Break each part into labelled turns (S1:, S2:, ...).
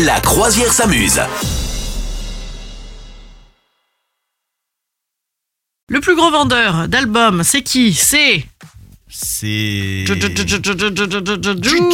S1: La croisière s'amuse.
S2: Le plus gros vendeur d'albums, c'est qui? C'est
S3: C'est.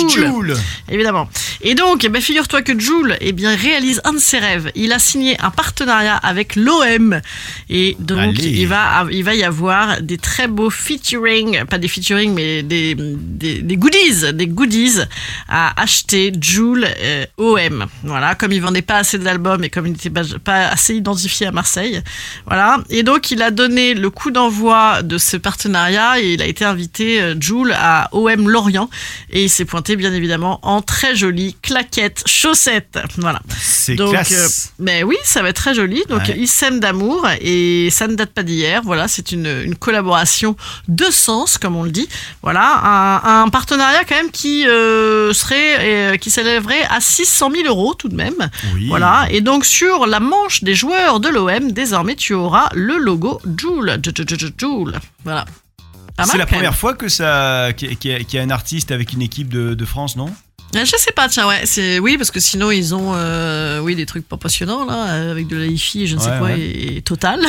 S2: Joule. Évidemment. Et donc, figure-toi que Joule eh bien, réalise un de ses rêves. Il a signé un partenariat avec l'OM. Et donc, il va, il va y avoir des très beaux featuring, pas des featuring, mais des, des, goodies, des goodies à acheter Joule euh, OM. Voilà, comme il vendait pas assez d'albums et comme il n'était pas assez identifié à Marseille. Voilà. Et donc, il a donné le coup d'envoi de ce partenariat et il a été invité, euh, Joule, à OM Lorient. Et il s'est pointé, bien évidemment, en très jolie claquette chaussettes. Voilà.
S3: C'est
S2: Donc,
S3: classe.
S2: euh, mais oui, ça va être très joli. Donc,
S3: Ouais.
S2: ils s'aiment d'amour et ça ne date pas d'hier. Voilà, c'est une, une collaboration de sens, comme on le dit. Voilà, un, un partenariat quand même qui euh, serait, euh, qui s'élèverait à 600 000 euros tout de même.
S3: Oui.
S2: Voilà, et donc sur la manche des joueurs de l'OM, désormais tu auras le logo Joule. Joule. Voilà. Pas mal,
S3: C'est la
S2: quand même.
S3: première fois que ça, qu'il y a- qu'il y a- qu'il y a un artiste avec une équipe de, de France, non?
S2: Euh, Je sais pas, tiens, ouais, c'est oui parce que sinon ils ont, euh, oui, des trucs pas passionnants là, euh, avec de la hi-fi et je ne sais
S3: Ouais,
S2: quoi
S3: ouais.
S2: et, et total.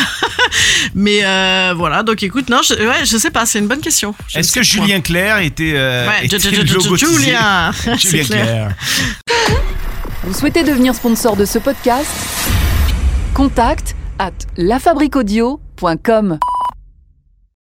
S2: Mais euh, voilà, donc écoute, non, je, ouais, je sais pas, c'est une bonne question. Je
S3: Est-ce
S2: sais
S3: que. Julien Clerc était, euh,
S2: ouais,
S3: logotisé?
S2: Julien, c'est
S3: Julien
S2: clair.
S3: Clerc.
S4: Vous souhaitez devenir sponsor de ce podcast? Contact à lafabriquaudio.com.